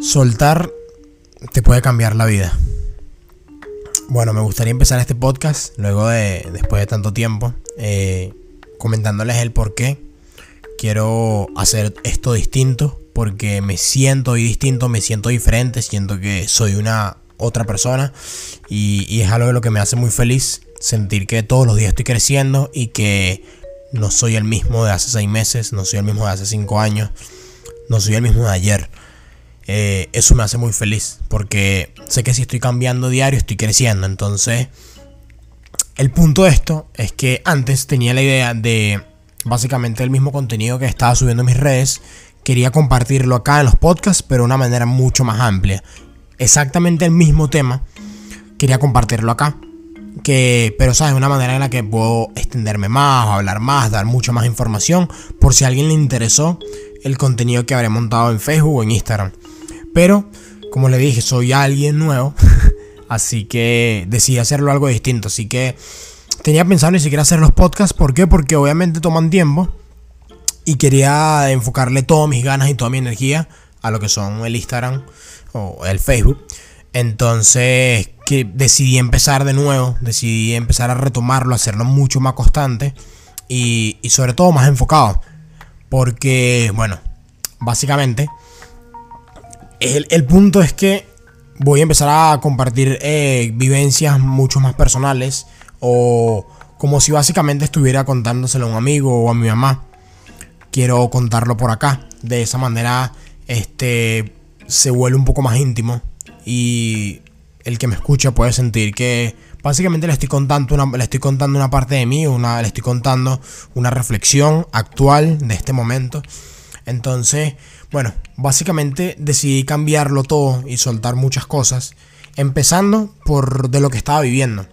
Soltar te puede cambiar la vida. Bueno, me gustaría empezar este podcast luego de, después de tanto tiempo, eh, comentándoles el por qué quiero hacer esto distinto, porque me siento distinto, me siento diferente, siento que soy una otra persona y, y es algo de lo que me hace muy feliz, sentir que todos los días estoy creciendo y que no soy el mismo de hace seis meses, no soy el mismo de hace cinco años, no soy el mismo de ayer. Eh, eso me hace muy feliz porque sé que si estoy cambiando diario estoy creciendo. Entonces, el punto de esto es que antes tenía la idea de básicamente el mismo contenido que estaba subiendo en mis redes. Quería compartirlo acá en los podcasts, pero de una manera mucho más amplia. Exactamente el mismo tema. Quería compartirlo acá. Que, pero sabes, una manera en la que puedo extenderme más, hablar más, dar mucha más información. Por si a alguien le interesó el contenido que habré montado en Facebook o en Instagram. Pero, como le dije, soy alguien nuevo. así que decidí hacerlo algo distinto. Así que tenía pensado ni siquiera hacer los podcasts. ¿Por qué? Porque obviamente toman tiempo. Y quería enfocarle todas mis ganas y toda mi energía a lo que son el Instagram o el Facebook. Entonces que decidí empezar de nuevo, decidí empezar a retomarlo, hacerlo mucho más constante y, y sobre todo más enfocado. Porque, bueno, básicamente el, punto es que voy a empezar a compartir eh, vivencias mucho más personales o como si básicamente estuviera contándoselo a un amigo o a mi mamá. Quiero contarlo por acá. De esa manera este se vuelve un poco más íntimo y el que me escucha puede sentir que básicamente le estoy contando una, le estoy contando una parte de mí, una, le estoy contando una reflexión actual de este momento. Entonces, bueno, básicamente decidí cambiarlo todo y soltar muchas cosas, empezando por de lo que estaba viviendo.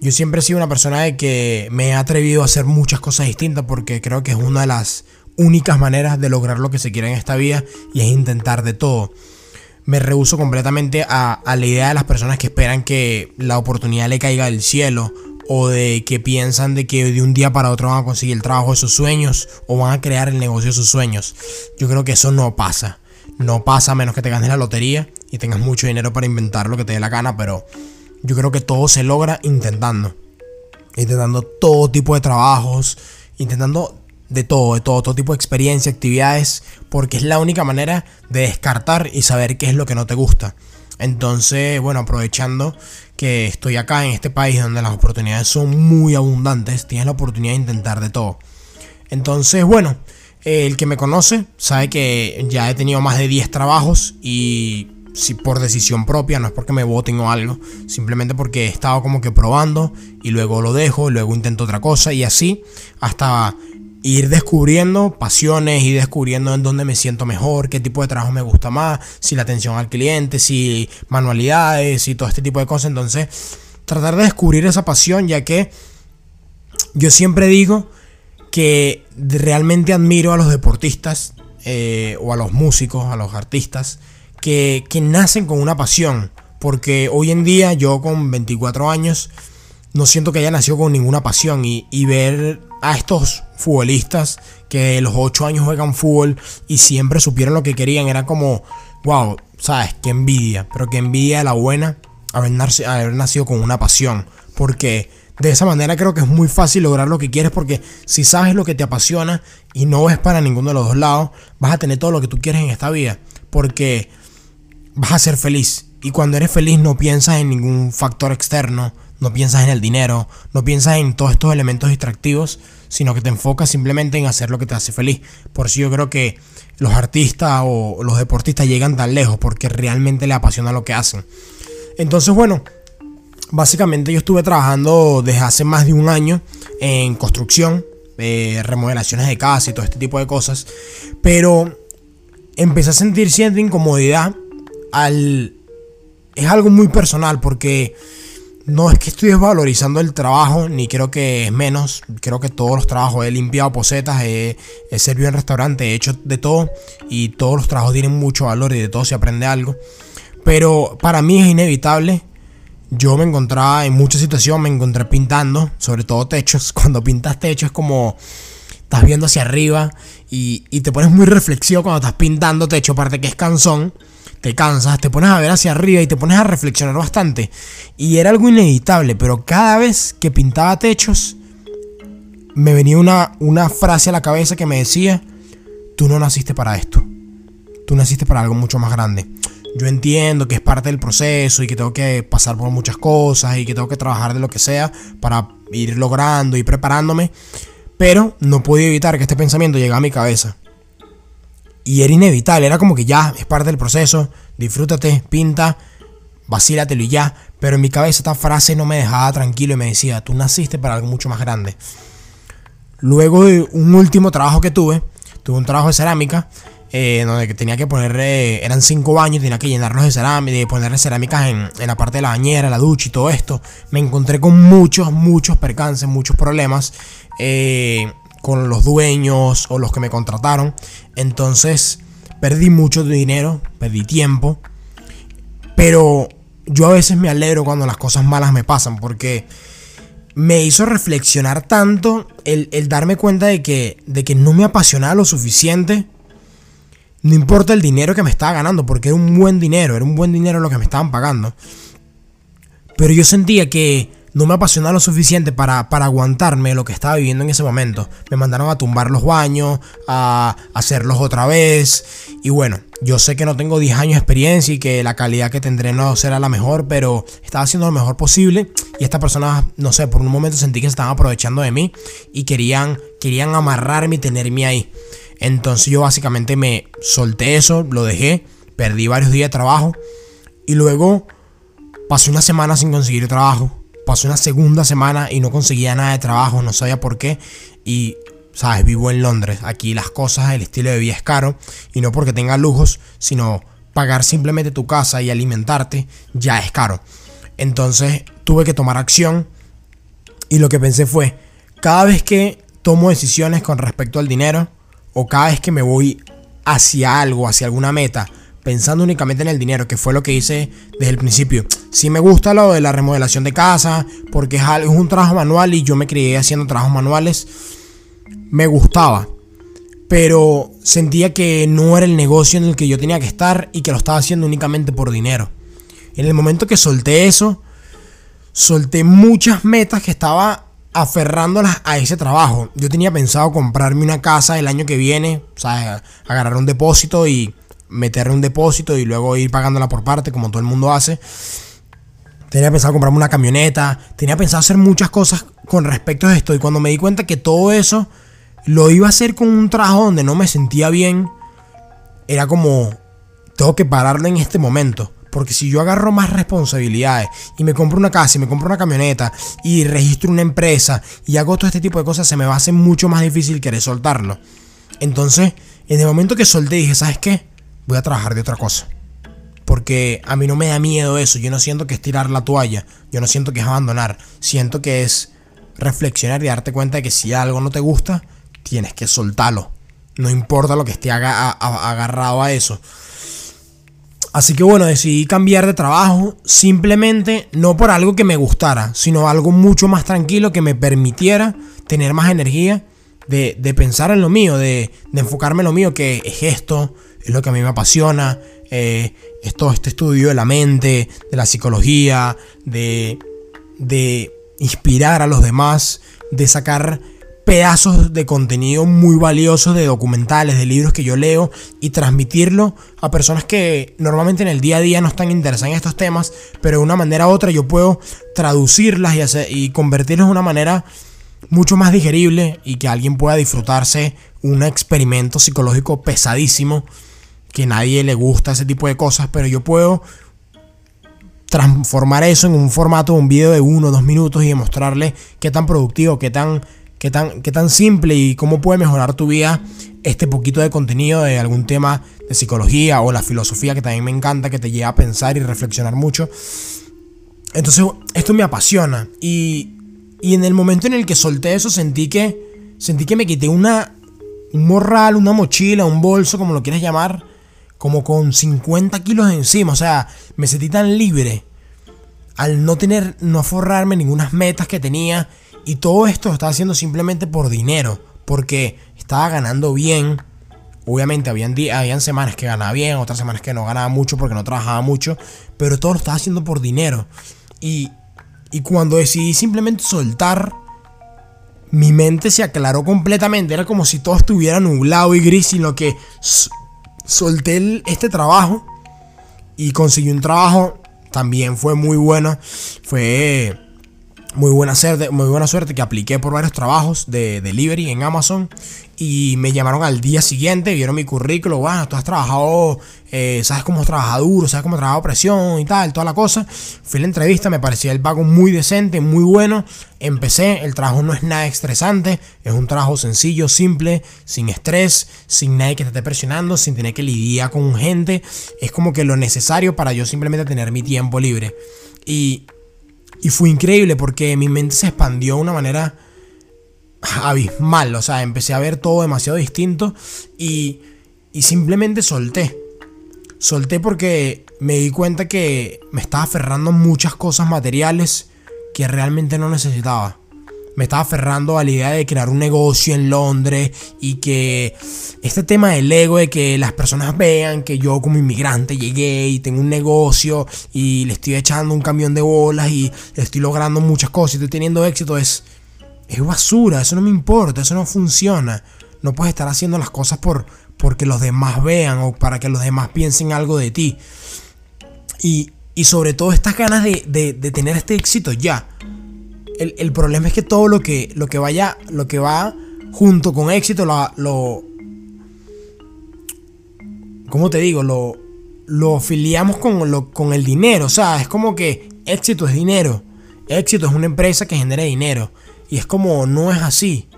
Yo siempre he sido una persona de que me he atrevido a hacer muchas cosas distintas porque creo que es una de las únicas maneras de lograr lo que se quiere en esta vida y es intentar de todo. Me rehuso completamente a, a la idea de las personas que esperan que la oportunidad le caiga del cielo o de que piensan de que de un día para otro van a conseguir el trabajo de sus sueños o van a crear el negocio de sus sueños. Yo creo que eso no pasa. No pasa a menos que te ganes la lotería y tengas mucho dinero para inventar lo que te dé la gana, pero yo creo que todo se logra intentando. Intentando todo tipo de trabajos, intentando de todo, de todo, todo tipo de experiencia, actividades, porque es la única manera de descartar y saber qué es lo que no te gusta. Entonces, bueno, aprovechando que estoy acá en este país donde las oportunidades son muy abundantes, tienes la oportunidad de intentar de todo. Entonces, bueno, el que me conoce sabe que ya he tenido más de 10 trabajos y si por decisión propia, no es porque me voten o algo, simplemente porque he estado como que probando y luego lo dejo, luego intento otra cosa y así hasta ir descubriendo pasiones y descubriendo en dónde me siento mejor, qué tipo de trabajo me gusta más, si la atención al cliente, si manualidades y todo este tipo de cosas. Entonces, tratar de descubrir esa pasión, ya que yo siempre digo que realmente admiro a los deportistas eh, o a los músicos, a los artistas, que, que nacen con una pasión. Porque hoy en día yo con 24 años no siento que haya nacido con ninguna pasión y ver a estos futbolistas que los 8 años juegan fútbol y siempre supieron lo que querían. Era como, wow, ¿sabes? Qué envidia. Pero qué envidia de la buena haber, nacido, haber nacido con una pasión. Porque de esa manera creo que es muy fácil lograr lo que quieres. Porque si sabes lo que te apasiona y no ves para ninguno de los dos lados, vas a tener todo lo que tú quieres en esta vida. Porque vas a ser feliz. Y cuando eres feliz no piensas en ningún factor externo no piensas en el dinero, no piensas en todos estos elementos distractivos, sino que te enfocas simplemente en hacer lo que te hace feliz. Por eso yo creo que los artistas o los deportistas llegan tan lejos porque realmente les apasiona lo que hacen. Entonces, bueno, básicamente yo estuve trabajando desde hace más de un año en construcción, eh, remodelaciones de casa y todo este tipo de cosas, pero empecé a sentir cierta incomodidad al... Es algo muy personal porque no es que estoy desvalorizando el trabajo, ni creo que es menos. Creo que todos los trabajos he limpiado posetas, he, servido en restaurante, he hecho de todo. Y todos los trabajos tienen mucho valor y de todo se aprende algo. Pero para mí es inevitable. Yo me encontraba en muchas situaciones, me encontré pintando, sobre todo techos. Cuando pintas techos es como estás viendo hacia arriba y, te pones muy reflexivo cuando estás pintando techo, aparte que es cansón te cansas, te pones a ver hacia arriba y te pones a reflexionar bastante. Y era algo inevitable, pero cada vez que pintaba techos, me venía una, una frase a la cabeza que me decía, tú no naciste para esto, tú naciste para algo mucho más grande. Yo entiendo que es parte del proceso y que tengo que pasar por muchas cosas y que tengo que trabajar de lo que sea para ir logrando y preparándome, pero no podía evitar que este pensamiento llegara a mi cabeza. Y era inevitable, era como que ya, es parte del proceso, disfrútate, pinta, vacílatelo y ya. Pero en mi cabeza esta frase no me dejaba tranquilo y me decía, tú naciste para algo mucho más grande. Luego de un último trabajo que tuve, tuve un trabajo de cerámica, eh, donde tenía que poner, eh, eran cinco baños, tenía que llenarlos de cerámica, ponerle cerámicas en, en, la parte de la bañera, la ducha y todo esto. Me encontré con muchos, muchos percances, muchos problemas eh, con los dueños o los que me contrataron. Entonces perdí mucho dinero, perdí tiempo. Pero yo a veces me alegro cuando las cosas malas me pasan porque me hizo reflexionar tanto el, darme cuenta de que, de que no me apasionaba lo suficiente. No importa el dinero que me estaba ganando, porque era un buen dinero, era un buen dinero lo que me estaban pagando. Pero yo sentía que no me apasionaba lo suficiente para, para, aguantarme lo que estaba viviendo en ese momento. Me mandaron a tumbar los baños, a hacerlos otra vez. Y bueno, yo sé que no tengo 10 años de experiencia y que la calidad que tendré no será la mejor, pero estaba haciendo lo mejor posible. Y estas personas, no sé, por un momento sentí que se estaban aprovechando de mí y querían, querían amarrarme y tenerme ahí. Entonces yo básicamente me solté eso, lo dejé, perdí varios días de trabajo y luego pasé una semana sin conseguir trabajo pasó una segunda semana y no conseguía nada de trabajo, no sabía por qué. Y, sabes, vivo en Londres. Aquí las cosas, el estilo de vida es caro. Y no porque tenga lujos, sino pagar simplemente tu casa y alimentarte ya es caro. Entonces tuve que tomar acción. Y lo que pensé fue, cada vez que tomo decisiones con respecto al dinero, o cada vez que me voy hacia algo, hacia alguna meta, pensando únicamente en el dinero, que fue lo que hice desde el principio. Sí me gusta lo de la remodelación de casa, porque es, un trabajo manual y yo me crié haciendo trabajos manuales. Me gustaba, pero sentía que no era el negocio en el que yo tenía que estar y que lo estaba haciendo únicamente por dinero. En el momento que solté eso, solté muchas metas que estaba aferrándolas a ese trabajo. Yo tenía pensado comprarme una casa el año que viene, o sea, agarrar un depósito y meterle un depósito y luego ir pagándola por parte, como todo el mundo hace. Tenía pensado comprarme una camioneta, tenía pensado hacer muchas cosas con respecto a esto. Y cuando me di cuenta que todo eso lo iba a hacer con un trabajo donde no me sentía bien, era como, tengo que pararlo en este momento. Porque si yo agarro más responsabilidades y me compro una casa y me compro una camioneta y registro una empresa y hago todo este tipo de cosas, se me va a hacer mucho más difícil querer soltarlo. Entonces, en el momento que solté, dije, ¿sabes qué? Voy a trabajar de otra cosa. Porque a mí no me da miedo eso. Yo no siento que es tirar la toalla. Yo no siento que es abandonar. Siento que es reflexionar y darte cuenta de que si algo no te gusta, tienes que soltarlo. No importa lo que esté agarrado a eso. Así que bueno, decidí cambiar de trabajo simplemente no por algo que me gustara, sino algo mucho más tranquilo que me permitiera tener más energía de, pensar en lo mío, de, de enfocarme en lo mío, que es esto, es lo que a mí me apasiona, eh, es todo este estudio de la mente, de la psicología, de, inspirar a los demás, de sacar pedazos de contenido muy valiosos de documentales, de libros que yo leo y transmitirlo a personas que normalmente en el día a día no están interesadas en estos temas, pero de una manera u otra yo puedo traducirlas y, hacer, y convertirlas de una manera mucho más digerible y que alguien pueda disfrutarse un experimento psicológico pesadísimo que nadie le gusta ese tipo de cosas, pero yo puedo transformar eso en un formato de un video de uno o dos minutos y demostrarle qué tan productivo, qué tan, qué tan, qué tan simple y cómo puede mejorar tu vida este poquito de contenido de algún tema de psicología o la filosofía que también me encanta, que te lleva a pensar y reflexionar mucho. Entonces, esto me apasiona y, y en el momento en el que solté eso sentí que sentí que me quité una un morral, una mochila, un bolso, como lo quieras llamar, como con 50 kilos encima. O sea, me sentí tan libre al no tener, no forrarme ninguna metas que tenía. Y todo esto lo estaba haciendo simplemente por dinero. Porque estaba ganando bien Obviamente habían, habían semanas que ganaba bien, otras semanas que no ganaba mucho porque no trabajaba mucho, pero todo lo estaba haciendo por dinero. Y, y cuando decidí simplemente soltar, mi mente se aclaró completamente. Era como si todo estuviera nublado y gris, sino que solté este trabajo y conseguí un trabajo. También fue muy bueno. Fue muy buena, suerte, muy buena suerte que apliqué por varios trabajos de delivery en Amazon y me llamaron al día siguiente, vieron mi currículo, bueno, tú has trabajado, eh, sabes cómo has trabajado duro, sabes cómo has trabajado presión y tal, toda la cosa. Fui a la entrevista, me parecía el pago muy decente, muy bueno. Empecé, el trabajo no es nada estresante, es un trabajo sencillo, simple, sin estrés, sin nadie que te esté presionando, sin tener que lidiar con gente. Es como que lo necesario para yo simplemente tener mi tiempo libre. Y y fue increíble porque mi mente se expandió de una manera abismal. O sea, empecé a ver todo demasiado distinto y, y simplemente solté. Solté porque me di cuenta que me estaba aferrando muchas cosas materiales que realmente no necesitaba me estaba aferrando a la idea de crear un negocio en Londres y que este tema del ego, de que las personas vean que yo como inmigrante llegué y tengo un negocio y le estoy echando un camión de bolas y estoy logrando muchas cosas y estoy teniendo éxito, es, es basura, eso no me importa, eso no funciona. No puedes estar haciendo las cosas por porque los demás vean o para que los demás piensen algo de ti. Y, y sobre todo estas ganas de, de, de tener este éxito ya el, problema es que todo lo que, lo que vaya, lo que va junto con éxito, lo, ¿cómo te digo? Lo, lo afiliamos con, lo, con el dinero. O sea, es como que éxito es dinero. Éxito es una empresa que genera dinero. Y es como, no es así.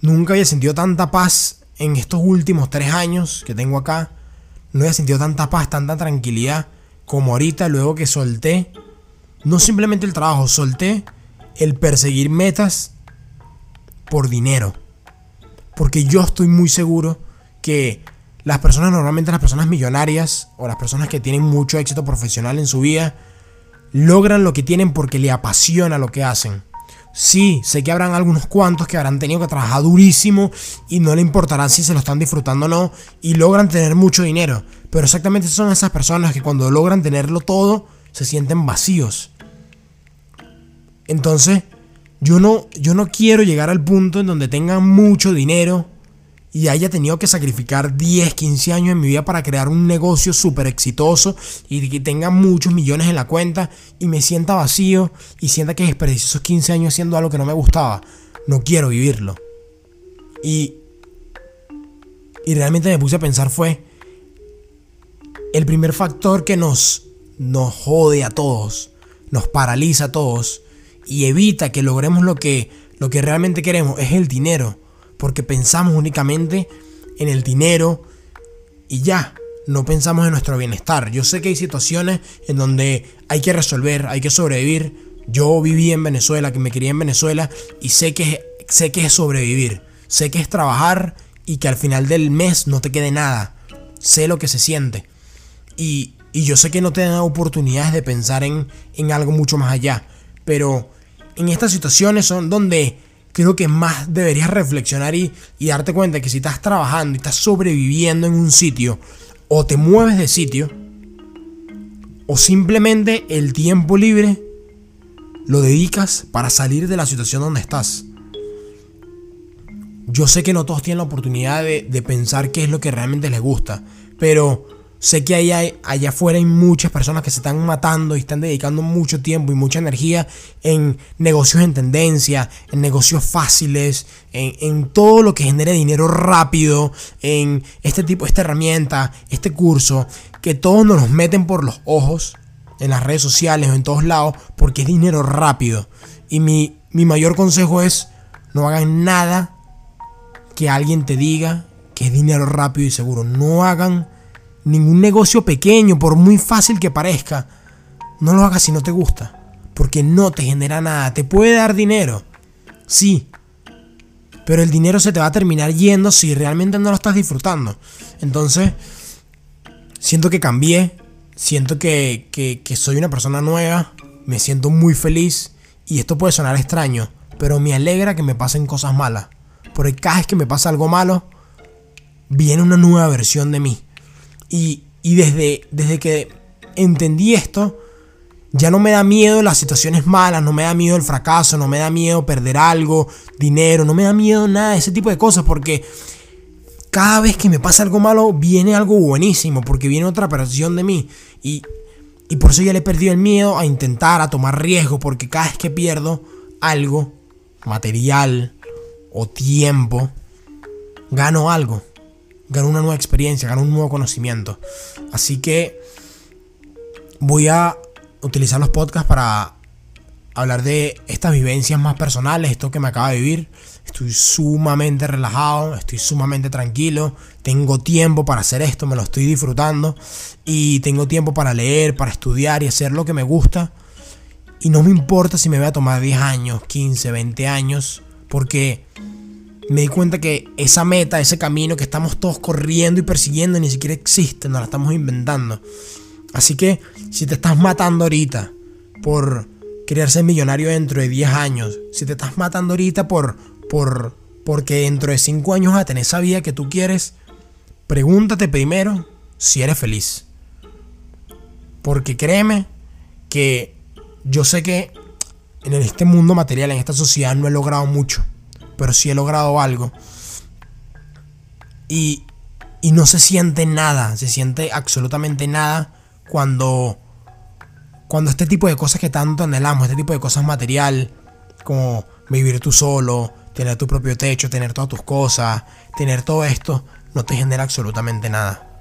Nunca había sentido tanta paz en estos últimos tres años que tengo acá. No había sentido tanta paz, tanta tranquilidad como ahorita, luego que solté no simplemente el trabajo, solté el perseguir metas por dinero. Porque yo estoy muy seguro que las personas, normalmente las personas millonarias o las personas que tienen mucho éxito profesional en su vida, logran lo que tienen porque le apasiona lo que hacen. Sí, sé que habrán algunos cuantos que habrán tenido que trabajar durísimo y no le importará si se lo están disfrutando o no y logran tener mucho dinero. Pero exactamente son esas personas que cuando logran tenerlo todo, se sienten vacíos. Entonces, yo no, yo no quiero llegar al punto en donde tenga mucho dinero y haya tenido que sacrificar 10, 15 años en mi vida para crear un negocio súper exitoso y que tenga muchos millones en la cuenta y me sienta vacío y sienta que desperdicio esos 15 años haciendo algo que no me gustaba. No quiero vivirlo. Y, y realmente me puse a pensar fue el primer factor que nos nos jode a todos, nos paraliza a todos y evita que logremos lo que, lo que realmente queremos, es el dinero. Porque pensamos únicamente en el dinero y ya, no pensamos en nuestro bienestar. Yo sé que hay situaciones en donde hay que resolver, hay que sobrevivir. Yo viví en Venezuela, que me crié en Venezuela y sé que, sé que es sobrevivir. Sé que es trabajar y que al final del mes no te quede nada. Sé lo que se siente. Y y yo sé que no te dan oportunidades de pensar en, en algo mucho más allá. Pero en estas situaciones son donde creo que más deberías reflexionar y, darte cuenta que si estás trabajando y estás sobreviviendo en un sitio, o te mueves de sitio, o simplemente el tiempo libre lo dedicas para salir de la situación donde estás. Yo sé que no todos tienen la oportunidad de, de pensar qué es lo que realmente les gusta, pero Sé que allá, allá afuera hay muchas personas que se están matando y están dedicando mucho tiempo y mucha energía en negocios en tendencia, en negocios fáciles, en, todo lo que genere dinero rápido, en este tipo, esta herramienta, este curso, que todos nos los meten por los ojos en las redes sociales o en todos lados porque es dinero rápido. Y mi, mi mayor consejo es no hagan nada que alguien te diga que es dinero rápido y seguro. No hagan Ningún negocio pequeño, por muy fácil que parezca, no lo hagas si no te gusta. Porque no te genera nada. Te puede dar dinero. Sí. Pero el dinero se te va a terminar yendo si realmente no lo estás disfrutando. Entonces, siento que cambié. Siento que, que soy una persona nueva. Me siento muy feliz. Y esto puede sonar extraño. Pero me alegra que me pasen cosas malas. Porque cada vez que me pasa algo malo, viene una nueva versión de mí. Y, y desde, desde que entendí esto, ya no me da miedo las situaciones malas, no me da miedo el fracaso, no me da miedo perder algo, dinero, no me da miedo nada ese tipo de cosas porque cada vez que me pasa algo malo viene algo buenísimo porque viene otra versión de mí. Y, y por eso ya le he perdido el miedo a intentar, a tomar riesgo porque cada vez que pierdo algo, material o tiempo, gano algo, gano una nueva experiencia, gano un nuevo conocimiento. Así que voy a utilizar los podcasts para hablar de estas vivencias más personales, esto que me acaba de vivir. Estoy sumamente relajado, estoy sumamente tranquilo, tengo tiempo para hacer esto, me lo estoy disfrutando y tengo tiempo para leer, para estudiar y hacer lo que me gusta. Y no me importa si me voy a tomar 10 años, 15, 20 años, porque me di cuenta que esa meta, ese camino que estamos todos corriendo y persiguiendo ni siquiera existe, nos la estamos inventando. Así que si te estás matando ahorita por querer millonario dentro de 10 años, si te estás matando ahorita por, por, porque dentro de 5 años vas a tener esa vida que tú quieres, pregúntate primero si eres feliz. Porque créeme que yo sé que en este mundo material, en esta sociedad, no he logrado mucho, pero sí he logrado algo. Y, y no se siente nada, se siente absolutamente nada cuando, cuando este tipo de cosas que tanto anhelamos, este tipo de cosas material, como vivir tú solo, tener tu propio techo, tener todas tus cosas, tener todo esto, no te genera absolutamente nada.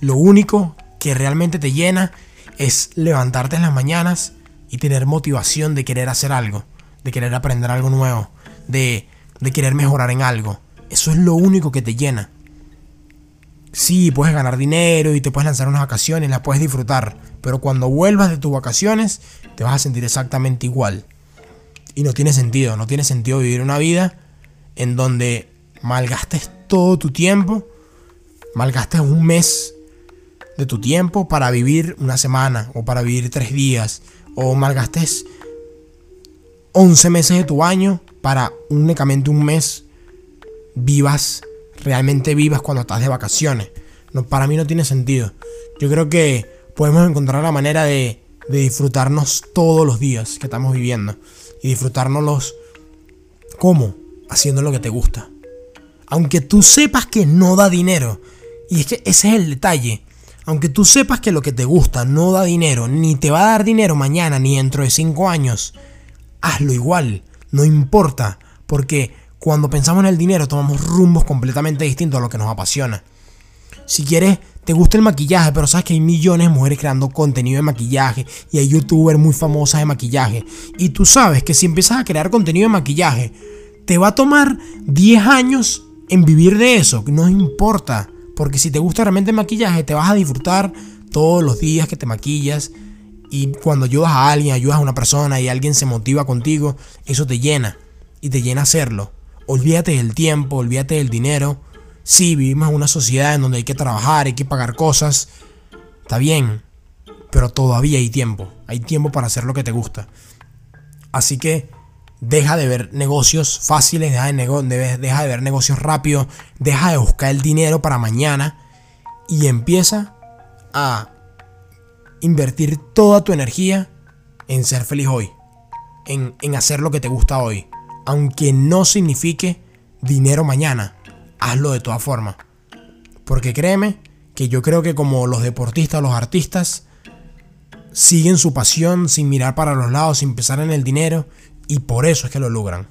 Lo único que realmente te llena es levantarte en las mañanas y tener motivación de querer hacer algo, de querer aprender algo nuevo, de, de querer mejorar en algo. Eso es lo único que te llena. Sí, puedes ganar dinero y te puedes lanzar unas vacaciones, las puedes disfrutar, pero cuando vuelvas de tus vacaciones te vas a sentir exactamente igual. Y no tiene sentido, no tiene sentido vivir una vida en donde malgastes todo tu tiempo, malgastes un mes de tu tiempo para vivir una semana o para vivir tres días, o malgastes 11 meses de tu año para únicamente un mes vivas realmente vivas cuando estás de vacaciones. No, para mí no tiene sentido. Yo creo que podemos encontrar la manera de, de disfrutarnos todos los días que estamos viviendo. Y disfrutárnoslos ¿Cómo? Haciendo lo que te gusta. Aunque tú sepas que no da dinero. Y es que ese es el detalle. Aunque tú sepas que lo que te gusta no da dinero, ni te va a dar dinero mañana ni dentro de 5 años, hazlo igual. No importa. Porque cuando pensamos en el dinero tomamos rumbos completamente distintos a lo que nos apasiona. Si quieres, te gusta el maquillaje, pero sabes que hay millones de mujeres creando contenido de maquillaje y hay youtubers muy famosas de maquillaje. Y tú sabes que si empiezas a crear contenido de maquillaje, te va a tomar 10 años en vivir de eso. No importa, porque si te gusta realmente el maquillaje, te vas a disfrutar todos los días que te maquillas. Y cuando ayudas a alguien, ayudas a una persona y alguien se motiva contigo, eso te llena. Y te llena hacerlo. Olvídate del tiempo, olvídate del dinero. Sí, vivimos en una sociedad en donde hay que trabajar, hay que pagar cosas. Está bien, pero todavía hay tiempo. Hay tiempo para hacer lo que te gusta. Así que deja de ver negocios fáciles, deja de, deja de ver negocios rápidos, deja de buscar el dinero para mañana y empieza a invertir toda tu energía en ser feliz hoy, en, en hacer lo que te gusta hoy aunque no signifique dinero mañana, hazlo de todas formas. Porque créeme que yo creo que como los deportistas, los artistas, siguen su pasión sin mirar para los lados, sin pensar en el dinero, y por eso es que lo logran.